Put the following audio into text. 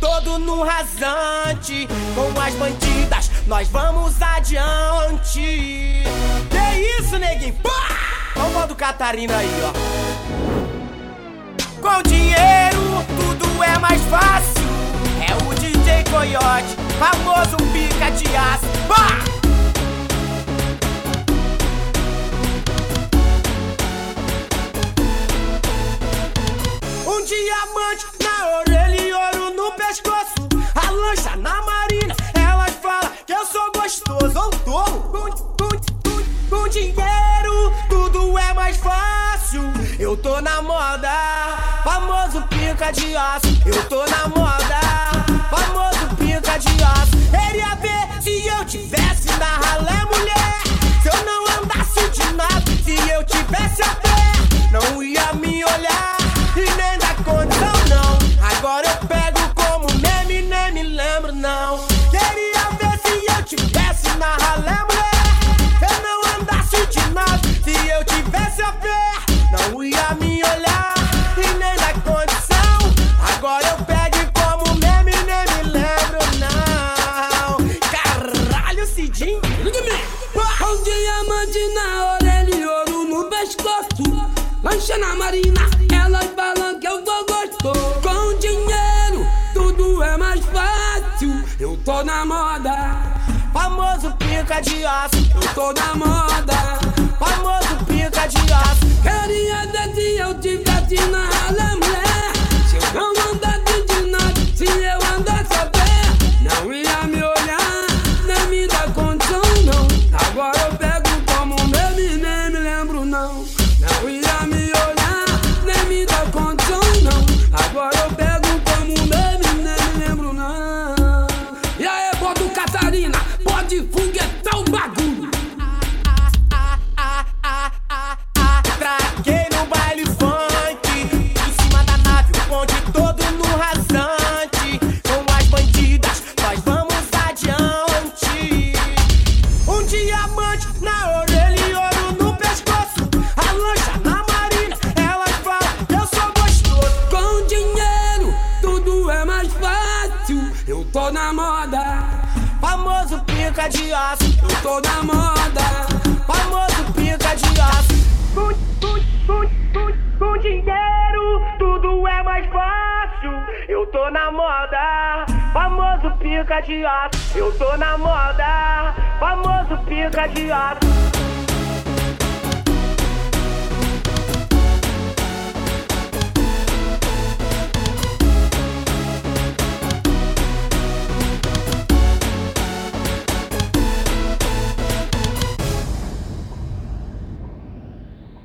todo no rasante. Com as bandidas, nós vamos adiante. Que isso, neguinho? Pá! Vamos do Catarina aí, ó. Com dinheiro, tudo é mais fácil. É o DJ Coyote, famoso pica de aço. Pá! Dinheiro, tudo é mais fácil. Eu tô na moda, famoso pica de aço. Eu tô na moda, famoso pica de aço. Queria ver se eu tivesse na ralé, mulher. Se eu não andasse de nada, se eu tivesse a Lancha na marina, elas falam que eu tô gostoso. Com dinheiro, tudo é mais fácil. Eu tô na moda, Famoso pica de aço. eu tô na moda. Diamante na orelha e ouro no pescoço. A lancha na marina, elas falam eu sou gostoso. Com dinheiro, tudo é mais fácil. Eu tô na moda, Famoso pica de aço, eu tô na moda. famoso pica de aço. Com, com, com, com, com dinheiro, tudo é mais fácil. Eu tô na moda, famoso pica de aço. Eu tô na moda, famoso pica de aço.